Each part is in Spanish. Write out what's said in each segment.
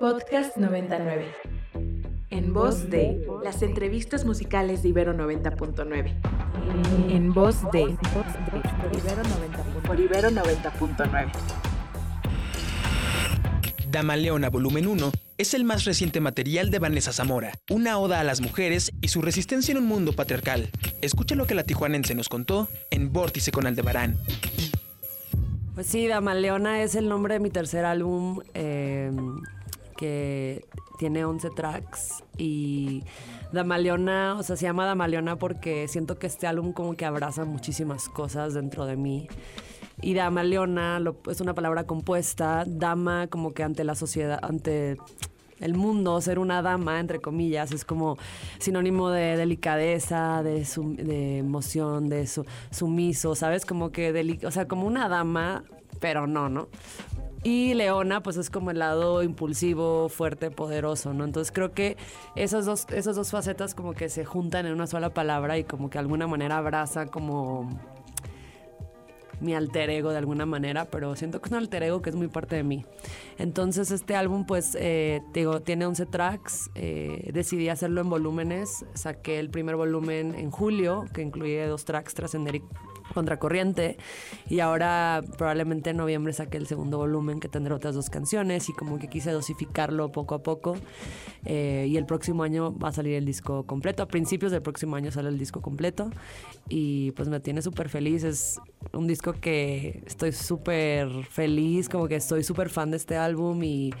Podcast 99. En voz de las entrevistas musicales de Ibero 90.9. En voz de por Ibero 90.9. Dama Leona Volumen 1 es el más reciente material de Vanessa Zamora, una oda a las mujeres y su resistencia en un mundo patriarcal. Escucha lo que la tijuanense nos contó en Vórtice con Aldebarán. Pues sí, Dama Leona es el nombre de mi tercer álbum eh, que tiene 11 tracks y Damaleona, o sea, se llama Damaleona porque siento que este álbum como que abraza muchísimas cosas dentro de mí. Y Dama Leona es una palabra compuesta, dama como que ante la sociedad, ante el mundo, ser una dama, entre comillas, es como sinónimo de delicadeza, de, de emoción, de sumiso, ¿sabes? Como que, o sea, como una dama, pero no, ¿no? Y Leona, pues es como el lado impulsivo, fuerte, poderoso, ¿no? Entonces creo que esas dos, esas dos facetas como que se juntan en una sola palabra y como que de alguna manera abraza como mi alter ego de alguna manera, pero siento que es un alter ego que es muy parte de mí. Entonces este álbum pues eh, digo, tiene 11 tracks, eh, decidí hacerlo en volúmenes, saqué el primer volumen en julio, que incluye dos tracks, Trascender y Contracorriente. Y ahora probablemente en noviembre saque el segundo volumen que tendrá otras dos canciones y como que quise dosificarlo poco a poco. Eh, y el próximo año va a salir el disco completo. A principios del próximo año sale el disco completo. Y pues me tiene súper feliz. Es un disco que estoy súper feliz, como que estoy súper fan de este álbum y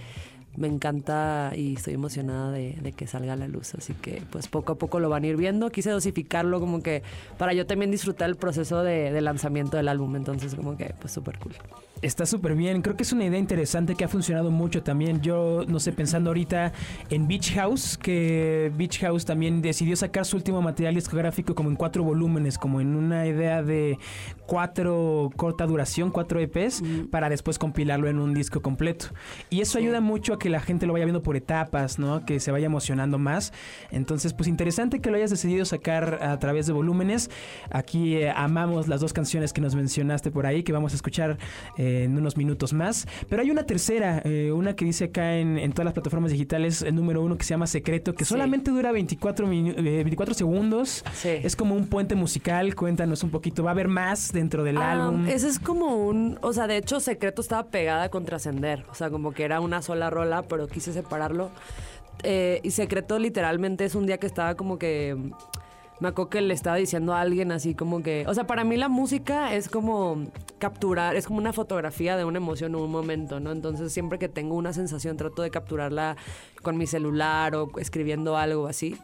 me encanta y estoy emocionada de, que salga a la luz. Así que pues poco a poco lo van a ir viendo. Quise dosificarlo como que para yo también disfrutar el proceso de, de lanzamiento del álbum. Entonces como que pues súper cool. Está súper bien. Creo que es una idea interesante que ha funcionado mucho también. Yo, no sé, pensando ahorita en Beach House, que Beach House también decidió sacar su último material discográfico como en cuatro volúmenes, como en una idea de cuatro corta duración, cuatro EPs, para después compilarlo en un disco completo. Y eso ayuda mucho a que la gente lo vaya viendo por etapas, ¿no? Que se vaya emocionando más. Entonces, pues interesante que lo hayas decidido sacar a través de volúmenes. Aquí eh, amamos las dos canciones que nos mencionaste por ahí, que vamos a escuchar. Eh, en unos minutos más. Pero hay una tercera, eh, una que dice acá en, todas las plataformas digitales, el número uno que se llama Secreto, que solamente dura 24, 24 eh, segundos. Es como un puente musical. Cuéntanos un poquito. ¿Va a haber más dentro del ah, álbum? Ese es como un. O sea, de hecho, Secreto estaba pegada con Trascender. O sea, como que era una sola rola, pero quise separarlo. Eh, y Secreto literalmente es un día que estaba como que me acuerdo que le estaba diciendo a alguien así como que, o sea, para mí la música es como capturar, es como una fotografía de una emoción o un momento, ¿no? Entonces siempre que tengo una sensación trato de capturarla con mi celular o escribiendo algo así.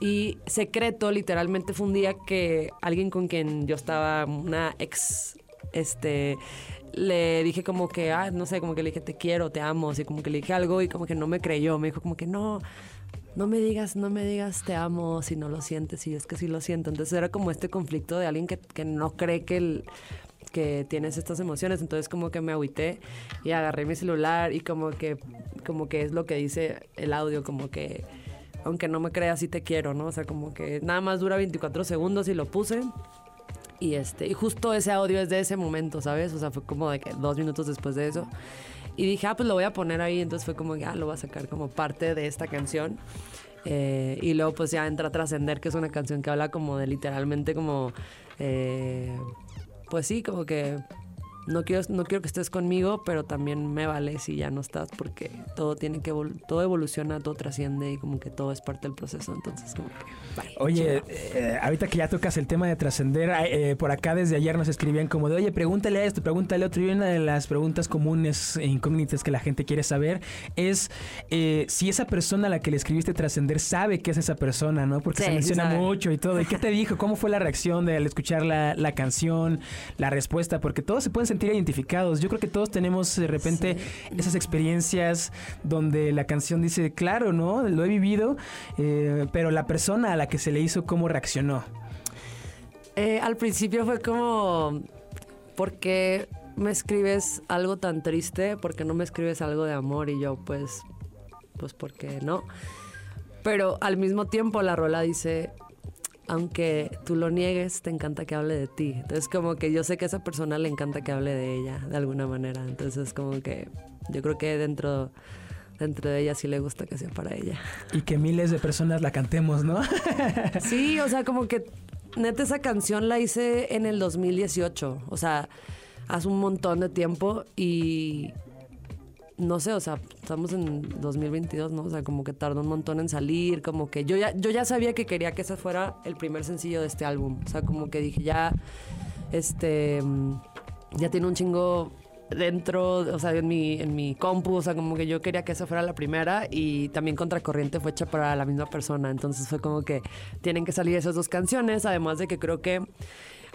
Y secreto, literalmente fue un día que alguien con quien yo estaba, una ex, este, le dije como que, ah, no sé, como que le dije te quiero, te amo, así como que le dije algo y como que no me creyó, me dijo como que no, no me digas, no me digas te amo si no lo sientes, y es que sí lo siento. Entonces era como este conflicto de alguien que, no cree que, el, que tienes estas emociones. Entonces como que me agüité y agarré mi celular y como que, como que es lo que dice el audio, como que aunque no me creas sí te quiero, ¿no? O sea, como que nada más dura 24 segundos y lo puse. Y este, y justo ese audio es de ese momento, ¿sabes? O sea, fue como de que dos minutos después de eso. Y dije, ah, pues lo voy a poner ahí. Entonces fue como, ah, lo voy a sacar como parte de esta canción. Eh, y luego pues ya entra Trascender, que es una canción que habla como de literalmente como... Eh, pues sí, como que no quiero, no quiero que estés conmigo, pero también me vale si ya no estás, porque todo tiene que todo evoluciona, todo trasciende y como que todo es parte del proceso. Entonces, como que, Oye, eh, ahorita que ya tocas el tema de trascender, eh, por acá desde ayer nos escribían como de, oye, pregúntale a esto, pregúntale a otro. Y una de las preguntas comunes e incógnitas que la gente quiere saber es eh, si esa persona a la que le escribiste trascender sabe que es esa persona, ¿no? Porque se menciona mucho y todo. ¿Y qué te dijo? ¿Cómo fue la reacción de al escuchar la, la canción, la respuesta? Porque todos se pueden sentir identificados. Yo creo que todos tenemos de repente esas experiencias donde la canción dice, claro, ¿no? Lo he vivido, eh, pero la persona a la que se le hizo, ¿cómo reaccionó? Eh, al principio fue como, ¿por qué me escribes algo tan triste? ¿Por qué no me escribes algo de amor? Y yo, pues, pues, porque no? Pero al mismo tiempo la rola dice, aunque tú lo niegues, te encanta que hable de ti. Entonces, como que yo sé que a esa persona le encanta que hable de ella, de alguna manera. Entonces, como que yo creo que dentro dentro de ella sí le gusta que sea para ella. Y que miles de personas la cantemos, ¿no? Sí, o sea, como que neta esa canción la hice en el 2018, o sea, hace un montón de tiempo y no sé, o sea, estamos en 2022, ¿no? O sea, como que tardó un montón en salir, como que yo ya, yo ya sabía que quería que ese fuera el primer sencillo de este álbum, o sea, como que dije, ya, este, ya tiene un chingo dentro, o sea, en mi, en mi compu, o sea, como que yo quería que esa fuera la primera y también Contracorriente fue hecha para la misma persona, entonces fue como que tienen que salir esas dos canciones, además de que creo que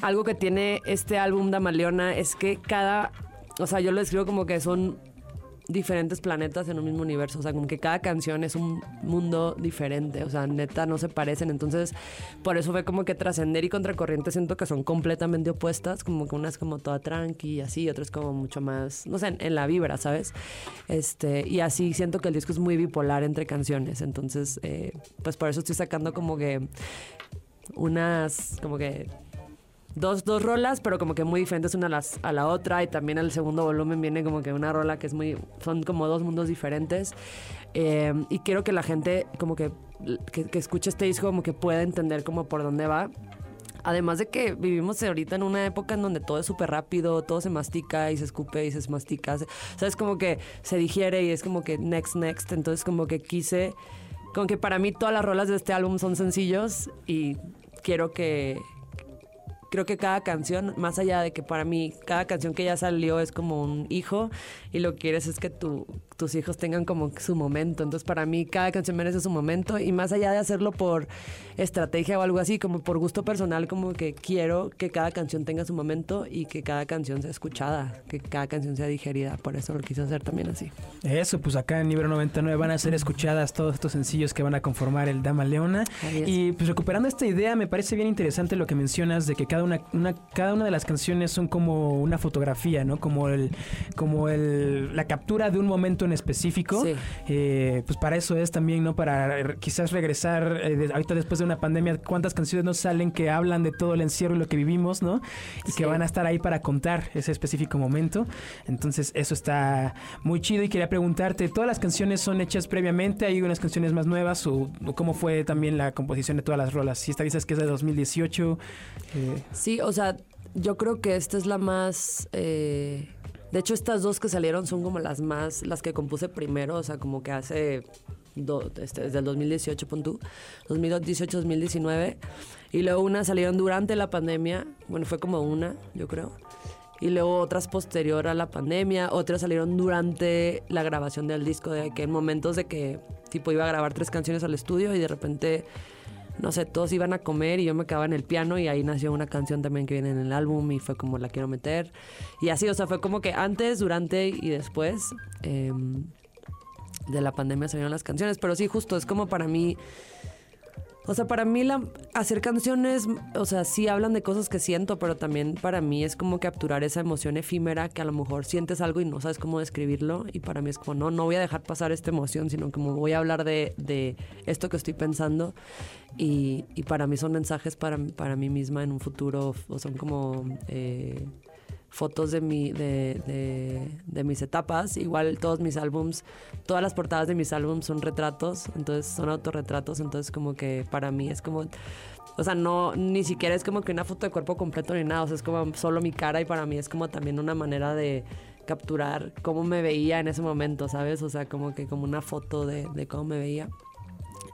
algo que tiene este álbum Damaleona es que cada, o sea, yo lo escribo como que son diferentes planetas en un mismo universo. O sea, como que cada canción es un mundo diferente. O sea, neta, no se parecen. Entonces, por eso fue como que trascender y contracorriente siento que son completamente opuestas. Como que una es como toda tranqui y así, es como mucho más, no sé, en, la vibra, ¿sabes? Este, y así siento que el disco es muy bipolar entre canciones. Entonces, eh, pues por eso estoy sacando como que unas, como que dos, dos rolas, pero como que muy diferentes una a, las, a la otra. Y también el segundo volumen viene como que una rola que es muy. Son como dos mundos diferentes. Eh, y quiero que la gente, como que, que, escuche este disco, como que pueda entender como por dónde va. Además de que vivimos ahorita en una época en donde todo es súper rápido, todo se mastica y se escupe y se mastica. O sea, es como que se digiere y es como que next, next. Entonces, como que quise. Como que para mí todas las rolas de este álbum son sencillos y quiero que, creo que cada canción, más allá de que para mí cada canción que ya salió es como un hijo y lo que quieres es que tu, tus hijos tengan como su momento. Entonces para mí cada canción merece su momento y más allá de hacerlo por estrategia o algo así, como por gusto personal, como que quiero que cada canción tenga su momento y que cada canción sea escuchada, que cada canción sea digerida. Por eso lo quise hacer también así. Eso, pues acá en Libro 99 van a ser escuchadas todos estos sencillos que van a conformar el Dama Leona. Y pues recuperando esta idea, me parece bien interesante lo que mencionas de que cada una, cada una de las canciones son como una fotografía, ¿no? Como el, como el, la captura de un momento en específico. Eh, pues para eso es también, ¿no? Para quizás regresar eh, ahorita después de una pandemia, cuántas canciones nos salen que hablan de todo el encierro y lo que vivimos, ¿no? Y que van a estar ahí para contar ese específico momento. Entonces, eso está muy chido y quería preguntarte, ¿todas las canciones son hechas previamente? ¿Hay unas canciones más nuevas o, cómo fue también la composición de todas las rolas? Si esta dices que es de 2018. Eh, sí, o sea, yo creo que esta es la más... Eh, de hecho, estas dos que salieron son como las más, las que compuse primero, o sea, como que hace, este, desde el 2018, pon 2018-2019. Y luego unas salieron durante la pandemia, bueno, fue como una, yo creo. Y luego otras posterior a la pandemia, otras salieron durante la grabación del disco, de que en momentos de que tipo iba a grabar tres canciones al estudio y de repente no sé, todos iban a comer y yo me quedaba en el piano y ahí nació una canción también que viene en el álbum y fue como la quiero meter. Y así, o sea, fue como que antes, durante y después em, de la pandemia salieron las canciones. Pero sí, justo, es como para mí o sea, para mí la, hacer canciones, o sea, sí hablan de cosas que siento, pero también para mí es como capturar esa emoción efímera que a lo mejor sientes algo y no sabes cómo describirlo. Y para mí es como, no, no voy a dejar pasar esta emoción, sino como voy a hablar de, de esto que estoy pensando. Y, y, para mí son mensajes para, para mí misma en un futuro, o son como... Eh, fotos de, mi, de, de, mis etapas. Igual todos mis álbums, todas las portadas de mis álbums son retratos, entonces son autorretratos, entonces como que para mí es como... O sea, no, ni siquiera es como que una foto de cuerpo completo ni nada, o sea, es como solo mi cara y para mí es como también una manera de capturar cómo me veía en ese momento, ¿sabes? O sea, como que como una foto de, de cómo me veía.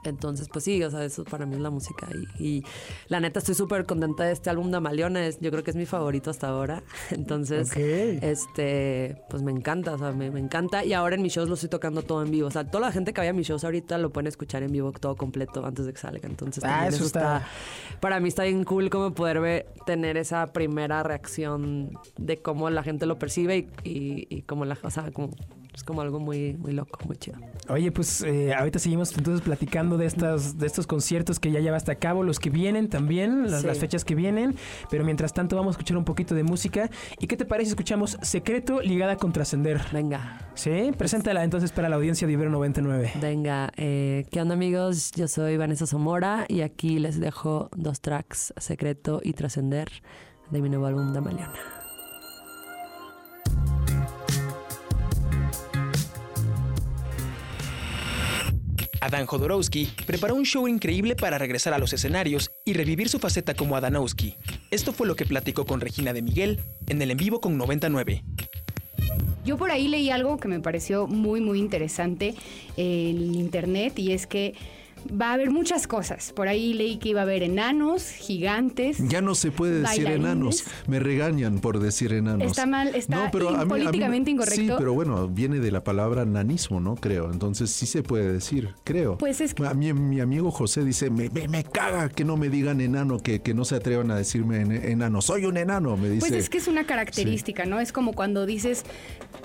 Entonces, pues sí, o sea, eso para mí es la música. Y, la neta, estoy súper contenta de este álbum de Amaliona. yo creo que es mi favorito hasta ahora. Entonces, este, pues me encanta, o sea, me, encanta. Y ahora en mis shows lo estoy tocando todo en vivo. O sea, toda la gente que vaya a mis shows ahorita lo pueden escuchar en vivo todo completo antes de que salga. Entonces, ah, eso está... Para mí está bien cool como poder ver, tener esa primera reacción de cómo la gente lo percibe y, y, y cómo la, o sea, como es como algo muy, muy loco, muy chido. Oye, pues eh, ahorita seguimos entonces platicando de estas, de estos conciertos que ya llevaste a cabo, los que vienen también, las, las, fechas que vienen. Pero mientras tanto vamos a escuchar un poquito de música. ¿Y qué te parece escuchamos Secreto ligada con Trascender? Venga. Sí, preséntala entonces para la audiencia de Ibero 99. Venga, eh, ¿qué onda amigos? Yo soy Vanessa Zamora y aquí les dejo dos tracks, Secreto y Trascender, de mi nuevo álbum Damaliona. Adán Jodorowsky preparó un show increíble para regresar a los escenarios y revivir su faceta como Adanowski. Esto fue lo que platicó con Regina de Miguel en el en vivo con 99. Yo por ahí leí algo que me pareció muy, muy interesante en internet y es que va a haber muchas cosas. Por ahí leí que iba a haber enanos, gigantes. Ya no se puede decir enanos. Me regañan por decir enanos. Está mal, está políticamente incorrecto. Sí, pero bueno, viene de la palabra nanismo, ¿no? Creo. Entonces sí se puede decir, creo. Pues es que... A mí, mi amigo José dice, me, me, caga que no me digan enano, que, que, no se atrevan a decirme enano. Soy un enano, me dice. Pues es que es una característica, ¿no? Es como cuando dices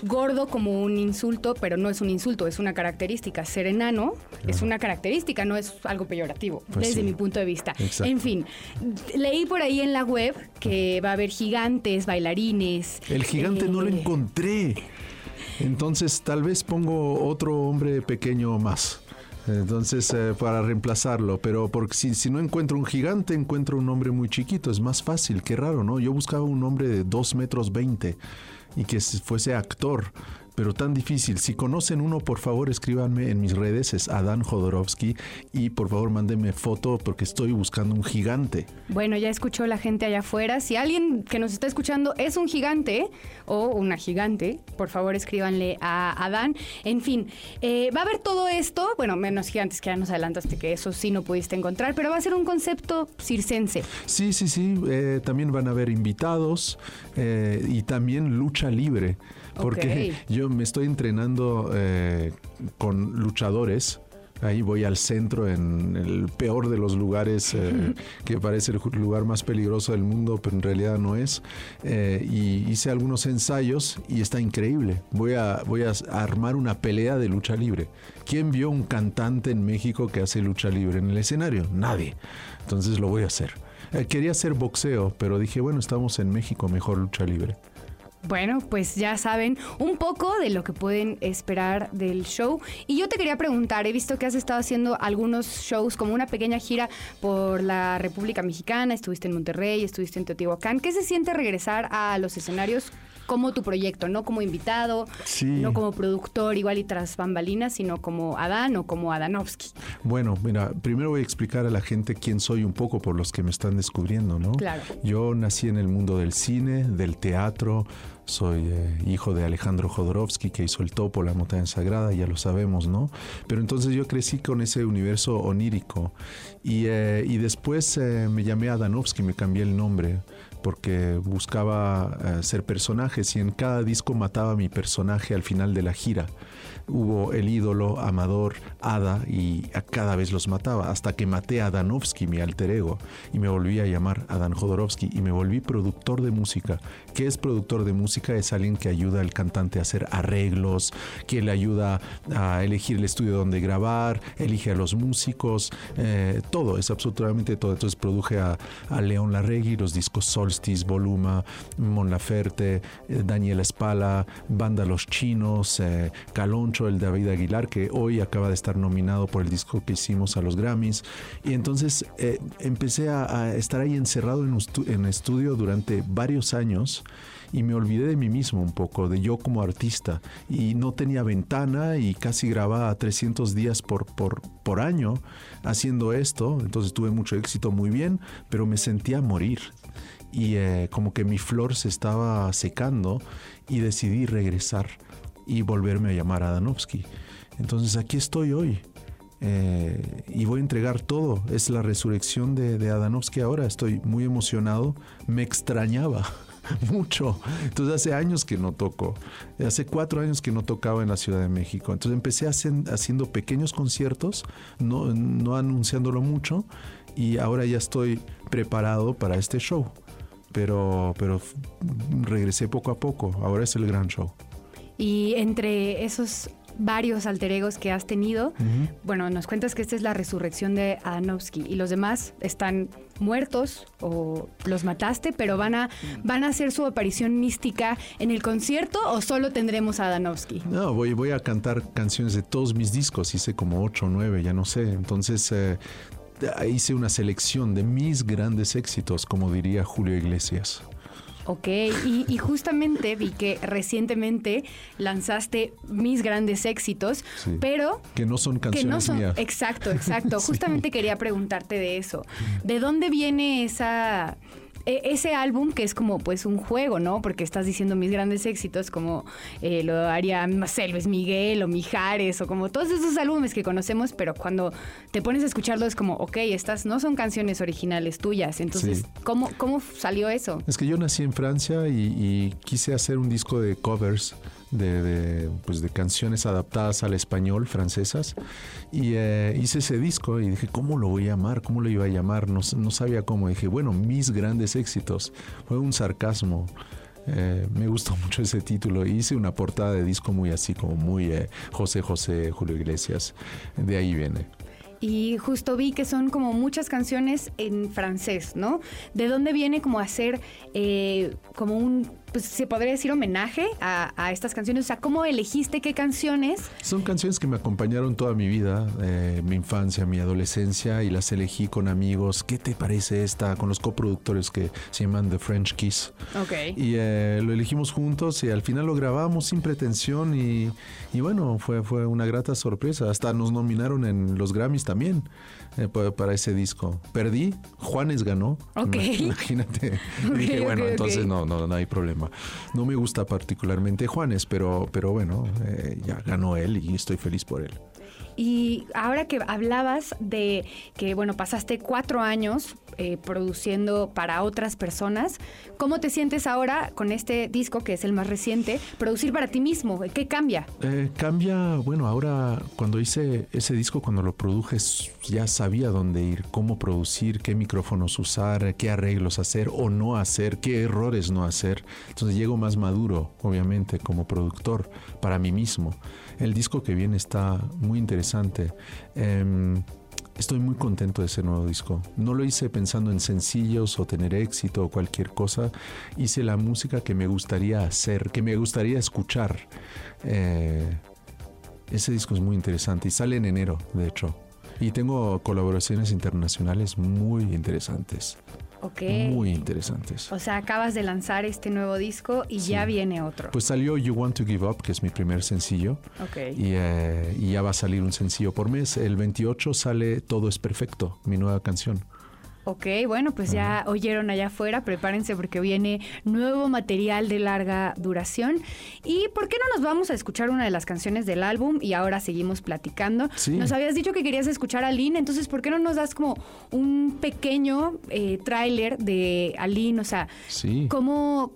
gordo como un insulto, pero no es un insulto, es una característica. Ser enano es una característica, no es algo peyorativo, pues desde mi punto de vista. En fin, leí por ahí en la web que va a haber gigantes, bailarines. El gigante no lo eh, encontré. Entonces tal vez pongo otro hombre pequeño más. Entonces, eh, para reemplazarlo, pero porque si, si, no encuentro un gigante, encuentro un hombre muy chiquito, es más fácil, qué raro, ¿no? Yo buscaba un hombre de 2 metros 20 y que fuese actor pero tan difícil. Si conocen uno, por favor escríbanme en mis redes, es Adán Jodorowsky, y por favor mándenme foto porque estoy buscando un gigante. Bueno, ya escuchó la gente allá afuera. Si alguien que nos está escuchando es un gigante o una gigante, por favor escríbanle a Adán. En fin, eh, va a haber todo esto, bueno, menos gigantes que ya nos adelantaste que eso sí no pudiste encontrar, pero va a ser un concepto circense. Sí, sí, sí. Eh, también van a haber invitados eh, y también lucha libre porque yo me estoy entrenando eh, con luchadores. Ahí voy al centro en el peor de los lugares, eh, que parece el lugar más peligroso del mundo, pero en realidad no es. Eh, y hice algunos ensayos y está increíble. Voy a, voy a armar una pelea de lucha libre. ¿Quién vio un cantante en México que hace lucha libre en el escenario? Nadie. Entonces lo voy a hacer. quería hacer boxeo, pero dije, bueno, estamos en México, mejor lucha libre. Bueno, pues ya saben un poco de lo que pueden esperar del show. Y yo te quería preguntar, he visto que has estado haciendo algunos shows como una pequeña gira por la República Mexicana, estuviste en Monterrey, estuviste en Teotihuacán. ¿Qué se siente regresar a los escenarios como tu proyecto, no como invitado, no como productor igual y tras bambalinas, sino como Adán o como Adanovsky. Bueno, mira, primero voy a explicar a la gente quién soy un poco por los que me están descubriendo, ¿no? Claro. Yo nací en el mundo del cine, del teatro, soy eh, hijo de Alejandro Jodorowsky que hizo El Topo, La Montaña Sagrada, ya lo sabemos, ¿no? Pero entonces yo crecí con ese universo onírico y, eh, y después eh, me llamé Adanovsky, me cambié el nombre porque buscaba eh, ser personajes y en cada disco mataba a mi personaje al final de la gira hubo el ídolo, Amador, Ada y a cada vez los mataba, hasta que maté a Danovsky, mi alter ego, y me volví a llamar Adán Jodorowsky y me volví productor de música. ¿Qué es productor de música? Es alguien que ayuda al cantante a hacer arreglos, que le ayuda a elegir el estudio donde grabar, elige a los músicos, eh, todo, es absolutamente todo. Entonces produje a, León Larregui, los discos Solstice, Voluma, Mon Laferte, eh, Daniela Espala, Banda Los Chinos, eh, Calón el David Aguilar, que hoy acaba de estar nominado por el disco que hicimos a los Grammys. Y entonces eh, empecé a, estar ahí encerrado en, estudio durante varios años y me olvidé de mí mismo un poco, de yo como artista. Y no tenía ventana y casi grababa 300 días por año haciendo esto. Entonces tuve mucho éxito, muy bien, pero me sentía morir. Y eh, como que mi flor se estaba secando y decidí regresar y volverme a llamar a Adanovsky. Entonces aquí estoy hoy. Eh, y voy a entregar todo. Es la resurrección de, de Adanovsky ahora. Estoy muy emocionado. Me extrañaba mucho. Entonces hace años que no toco. Hace cuatro años que no tocaba en la Ciudad de México. Entonces empecé haciendo pequeños conciertos, no, no anunciándolo mucho. Y ahora ya estoy preparado para este show. Pero, pero regresé poco a poco. Ahora es el gran show. Y entre esos varios alter egos que has tenido, bueno, nos cuentas que esta es la resurrección de Adanovsky y los demás están muertos o los mataste, pero van a, van a hacer su aparición mística en el concierto o solo tendremos a Adanovsky? No, voy, voy a cantar canciones de todos mis discos, hice como ocho o nueve, ya no sé. Entonces eh, hice una selección de mis grandes éxitos, como diría Julio Iglesias. Ok, y, y justamente vi que recientemente lanzaste mis grandes éxitos, Sí. pero Que no son que canciones no son mías. exacto exacto Sí. justamente quería preguntarte de eso de dónde viene esa e- ese álbum que es como pues un juego, ¿no? Porque estás diciendo mis grandes éxitos como eh, lo haría, no sé, Luis Miguel o Mijares o como todos esos álbumes que conocemos, pero cuando te pones a escucharlo es como, ok, estas no son canciones originales tuyas. Entonces, Sí. ¿cómo, ¿cómo salió eso? Es que yo nací en Francia y, y quise hacer un disco de covers de, de, pues de canciones adaptadas al español francesas y eh, hice ese disco y dije, ¿cómo lo voy a llamar? ¿Cómo lo iba a llamar? No, no sabía cómo. Dije, bueno, mis grandes éxitos. Fue un sarcasmo. Eh, me gustó mucho ese título. Hice una portada de disco muy así, como muy eh, José José, Julio Iglesias. De ahí viene. Y justo vi que son como muchas canciones en francés, ¿no? ¿De dónde viene como hacer eh, como un, pues se podría decir homenaje a, a estas canciones? O sea, ¿cómo elegiste qué canciones? Son canciones que me acompañaron toda mi vida, eh, mi infancia, mi adolescencia, y las elegí con amigos. ¿Qué te parece esta? Con los coproductores que se llaman The French Kiss. Ok. Y eh, lo elegimos juntos y al final lo grabamos sin pretensión y, y bueno, fue, fue una grata sorpresa. Hasta nos nominaron en los Grammys también eh, pa- para ese disco. Perdí, Juanes ganó. Ok. Imagínate. Dije, bueno, entonces no, no, no hay problema. No me gusta particularmente Juanes, pero, pero bueno, eh, ya ganó él y estoy feliz por él. Y ahora que hablabas de que, bueno, pasaste cuatro años eh, produciendo para otras personas, ¿cómo te sientes ahora con este disco, que es el más reciente, producir para ti mismo? ¿Qué cambia? Eh, cambia, bueno, ahora cuando hice ese disco, cuando lo produje, ya sabía dónde ir, cómo producir, qué micrófonos usar, qué arreglos hacer o no hacer, qué errores no hacer. Entonces llego más maduro, obviamente, como productor para mí mismo. El disco que viene está muy interesante. Em, Estoy muy contento de ese nuevo disco. No lo hice pensando en sencillos o tener éxito o cualquier cosa. Hice la música que me gustaría hacer, que me gustaría escuchar. Eh, ese disco es muy interesante y sale en enero, de hecho. Y tengo colaboraciones internacionales muy interesantes. Ok. Muy interesantes. O sea, acabas de lanzar este nuevo disco y ya viene otro. Pues salió You Want to Give Up, que es mi primer sencillo. ok. Y, eh, y ya va a salir un sencillo por mes. El 28 sale Todo es Perfecto, mi nueva canción. Ok, bueno, pues ya oyeron allá afuera, prepárense porque viene nuevo material de larga duración. ¿Y por qué no nos vamos a escuchar una de las canciones del álbum y ahora seguimos platicando? Sí. Nos habías dicho que querías escuchar a Aline, entonces ¿por qué no nos das como un pequeño eh, tráiler de Aline? O sea, Sí. ¿cómo,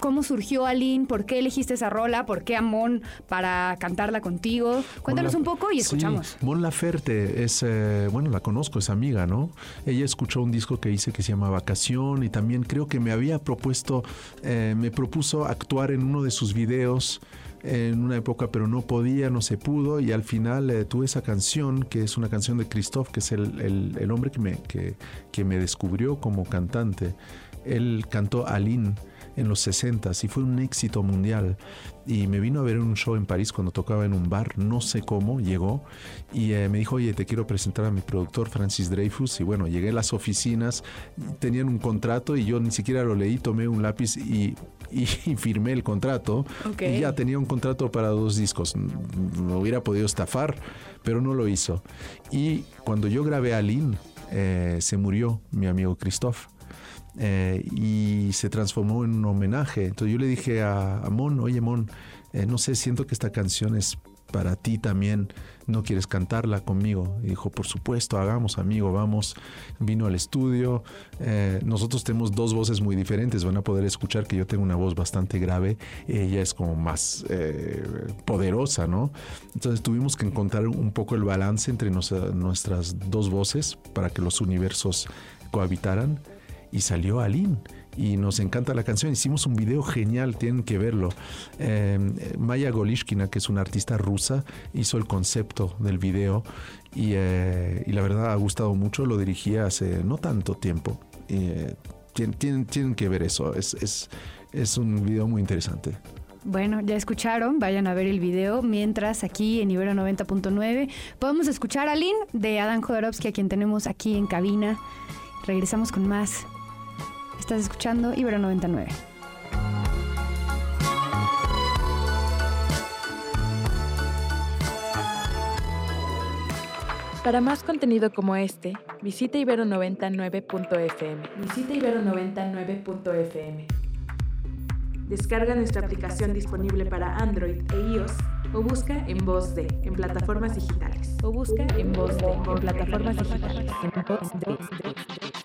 ¿cómo surgió Aline? ¿Por qué elegiste esa rola? ¿Por qué Amón para cantarla contigo? Cuéntanos Mon un poco y Sí, escuchamos. Mon Laferte es, eh, bueno, la conozco, es amiga, ¿no? Ella escuchó un disco que hice que se llama Vacación y también creo que me había propuesto, eh, me propuso actuar en uno de sus videos en una época, pero no podía, no se pudo y al final eh, tuve esa canción, que es una canción de Christoph, que es el, el- el hombre que me, que, que me descubrió como cantante. Él cantó Aline en los 60 y fue un éxito mundial. Y me vino a ver en un show en París cuando tocaba en un bar, no sé cómo, llegó y eh, me dijo, oye, te quiero presentar a mi productor Francis Dreyfus. Y bueno, llegué a las oficinas, tenían un contrato y yo ni siquiera lo leí, tomé un lápiz y, y, y firmé el contrato. Ok. Y ya tenía un contrato para dos discos. Lo hubiera podido estafar, pero no lo hizo. Y cuando yo grabé a Lynn, eh, se murió mi amigo Christoph. Eh, y se transformó en un homenaje. Entonces yo le dije a, Mon, oye Mon, eh, no sé, siento que esta canción es para ti también, ¿no quieres cantarla conmigo? Y dijo, por supuesto, hagamos amigo, vamos. Vino al estudio, eh, nosotros tenemos dos voces muy diferentes, van a poder escuchar que yo tengo una voz bastante grave, ella es como más eh, poderosa, ¿no? Entonces tuvimos que encontrar un poco el balance entre nuestras dos voces para que los universos cohabitaran y salió Aline. Y nos encanta la canción. Hicimos un video genial, tienen que verlo. Eh, Maya Golishkina, que es una artista rusa, hizo el concepto del video y, eh, la verdad ha gustado mucho. Lo dirigí hace no tanto tiempo. Eh, tien- tienen, tienen que ver eso. Es, es, es un video muy interesante. Bueno, ya escucharon, vayan a ver el video. Mientras aquí en Ibero 90.9 podemos escuchar a Lynn de Adam Jodorowsky, a quien tenemos aquí en cabina. Regresamos con más. Estás escuchando Ibero 99. Para más contenido como este, visita ibero99.fm. Visita ibero99.fm. Descarga nuestra aplicación disponible para Android e iOS o busca en voz de en plataformas digitales. O busca en voz de en plataformas digitales. En voz de.